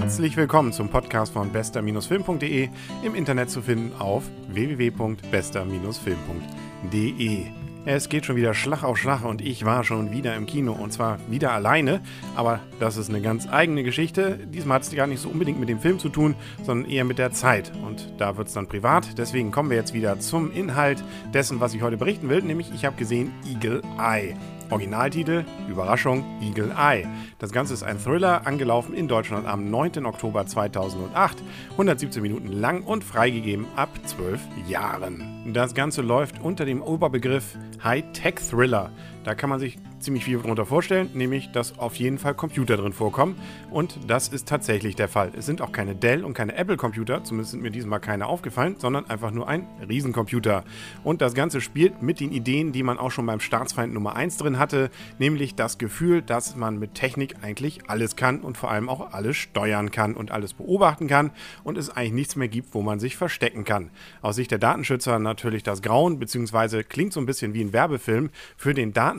Herzlich willkommen zum Podcast von bester-film.de, im Internet zu finden auf www.bester-film.de. Es geht schon wieder Schlag auf Schlag und ich war schon wieder im Kino und zwar wieder alleine. Aber das ist eine ganz eigene Geschichte. Diesmal hat es gar nicht so unbedingt mit dem Film zu tun, sondern eher mit der Zeit. Und da wird es dann privat. Deswegen kommen wir jetzt wieder zum Inhalt dessen, was ich heute berichten will. Nämlich, ich habe gesehen Eagle Eye. Originaltitel, Überraschung, Eagle Eye. Das Ganze ist ein Thriller, angelaufen in Deutschland am 9. Oktober 2008, 117 Minuten lang und freigegeben ab 12 Jahren. Das Ganze läuft unter dem Oberbegriff High-Tech-Thriller. Da kann man sich ziemlich viel darunter vorstellen, nämlich dass auf jeden Fall Computer drin vorkommen. Und das ist tatsächlich der Fall. Es sind auch keine Dell- und keine Apple-Computer, zumindest sind mir diesmal keine aufgefallen, sondern einfach nur ein Riesencomputer. Und das Ganze spielt mit den Ideen, die man auch schon beim Staatsfeind Nummer 1 drin hatte, nämlich das Gefühl, dass man mit Technik eigentlich alles kann und vor allem auch alles steuern kann und alles beobachten kann und es eigentlich nichts mehr gibt, wo man sich verstecken kann. Aus Sicht der Datenschützer natürlich das Grauen, beziehungsweise klingt so ein bisschen wie ein Werbefilm für den Datenschutz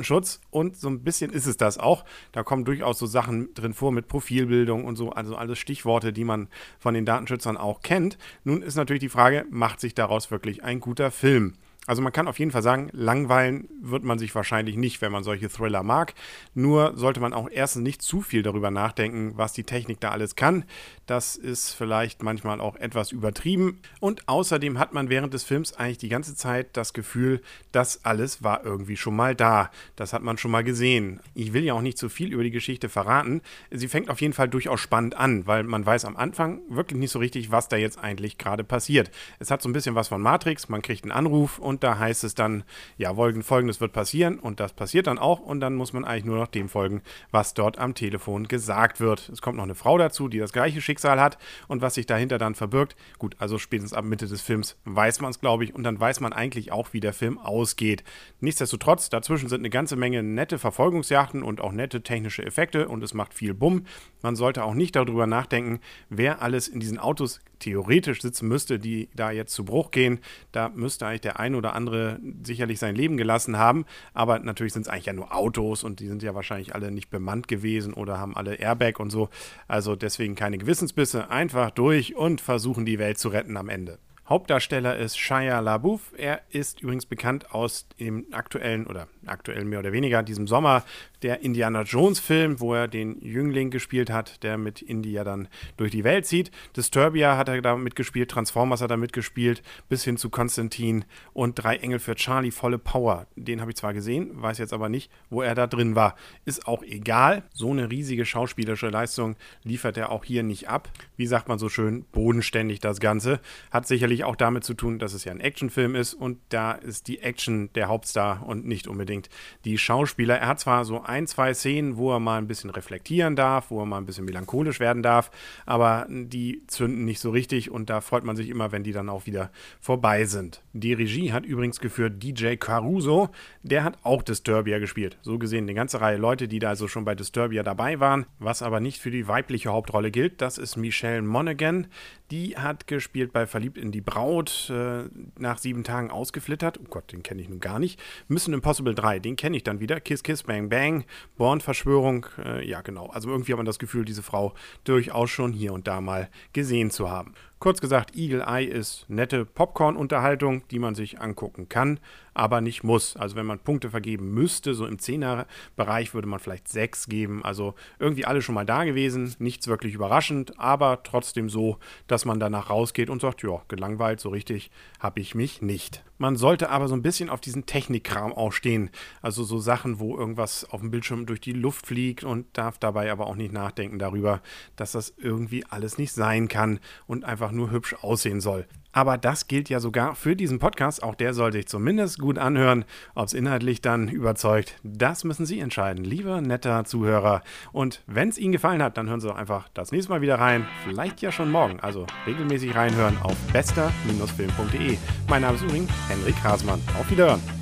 und so ein bisschen ist es das auch. Da kommen durchaus so Sachen drin vor mit Profilbildung und so, also alles Stichworte, die man von den Datenschützern auch kennt. Nun ist natürlich die Frage, macht sich daraus wirklich ein guter Film? Also man kann auf jeden Fall sagen, langweilen wird man sich wahrscheinlich nicht, wenn man solche Thriller mag. Nur sollte man auch erstens nicht zu viel darüber nachdenken, was die Technik da alles kann. Das ist vielleicht manchmal auch etwas übertrieben. Und außerdem hat man während des Films eigentlich die ganze Zeit das Gefühl, das alles war irgendwie schon mal da. Das hat man schon mal gesehen. Ich will ja auch nicht zu viel über die Geschichte verraten. Sie fängt auf jeden Fall durchaus spannend an, weil man weiß am Anfang wirklich nicht so richtig, was da jetzt eigentlich gerade passiert. Es hat so ein bisschen was von Matrix. Man kriegt einen Anruf und da heißt es dann, ja, folgendes wird passieren und das passiert dann auch und dann muss man eigentlich nur noch dem folgen, was dort am Telefon gesagt wird. Es kommt noch eine Frau dazu, die das gleiche Schicksal hat und was sich dahinter dann verbirgt. Gut, also spätestens ab Mitte des Films weiß man es, glaube ich, und dann weiß man eigentlich auch, wie der Film ausgeht. Nichtsdestotrotz, dazwischen sind eine ganze Menge nette Verfolgungsjachten und auch nette technische Effekte und es macht viel Bumm. Man sollte auch nicht darüber nachdenken, wer alles in diesen Autos theoretisch sitzen müsste, die da jetzt zu Bruch gehen. Da müsste eigentlich der ein oder andere sicherlich sein Leben gelassen haben. Aber natürlich sind es eigentlich ja nur Autos und die sind ja wahrscheinlich alle nicht bemannt gewesen oder haben alle Airbag und so. Also deswegen keine Gewissensbisse. Einfach durch und versuchen die Welt zu retten am Ende. Hauptdarsteller ist Shia LaBeouf. Er ist übrigens bekannt aus dem aktuellen oder aktuell mehr oder weniger diesem Sommer der Indiana Jones Film, wo er den Jüngling gespielt hat, der mit Indy ja dann durch die Welt zieht. Disturbia hat er da mitgespielt, Transformers hat er mitgespielt, bis hin zu Konstantin und Drei Engel für Charlie, volle Power. Den habe ich zwar gesehen, weiß jetzt aber nicht, wo er da drin war. Ist auch egal. So eine riesige schauspielerische Leistung liefert er auch hier nicht ab. Wie sagt man so schön, bodenständig das Ganze. Hat sicherlich auch damit zu tun, dass es ja ein Actionfilm ist und da ist die Action der Hauptstar und nicht unbedingt unbedingt die Schauspieler. Er hat zwar so ein, zwei Szenen, wo er mal ein bisschen reflektieren darf, wo er mal ein bisschen melancholisch werden darf, aber die zünden nicht so richtig und da freut man sich immer, wenn die dann auch wieder vorbei sind. Die Regie hat übrigens geführt DJ Caruso, der hat auch Disturbia gespielt. So gesehen eine ganze Reihe Leute, die da also schon bei Disturbia dabei waren. Was aber nicht für die weibliche Hauptrolle gilt, das ist Michelle Monaghan. Die hat gespielt bei Verliebt in die Braut, äh, nach sieben Tagen ausgeflittert. Oh Gott, den kenne ich nun gar nicht. Mission Impossible 3, den kenne ich dann wieder. Kiss, Kiss, Bang, Bang, Born-Verschwörung. Äh, ja, genau. Also irgendwie hat man das Gefühl, diese Frau durchaus schon hier und da mal gesehen zu haben. Kurz gesagt, Eagle Eye ist nette Popcorn-Unterhaltung, die man sich angucken kann, aber nicht muss. Also wenn man Punkte vergeben müsste, so im Zehner-Bereich würde man vielleicht sechs geben. Also irgendwie alle schon mal da gewesen, nichts wirklich überraschend, aber trotzdem so, dass man danach rausgeht und sagt, ja, gelangweilt, so richtig habe ich mich nicht. Man sollte aber so ein bisschen auf diesen Technikkram auch stehen. Also so Sachen, wo irgendwas auf dem Bildschirm durch die Luft fliegt und darf dabei aber auch nicht nachdenken darüber, dass das irgendwie alles nicht sein kann und einfach einfach nur hübsch aussehen soll. Aber das gilt ja sogar für diesen Podcast. Auch der soll sich zumindest gut anhören. Ob es inhaltlich dann überzeugt, das müssen Sie entscheiden, lieber netter Zuhörer. Und wenn es Ihnen gefallen hat, dann hören Sie doch einfach das nächste Mal wieder rein. Vielleicht ja schon morgen. Also regelmäßig reinhören auf bester-film.de. Mein Name ist übrigens Henrik Hasmann. Auf Wiederhören.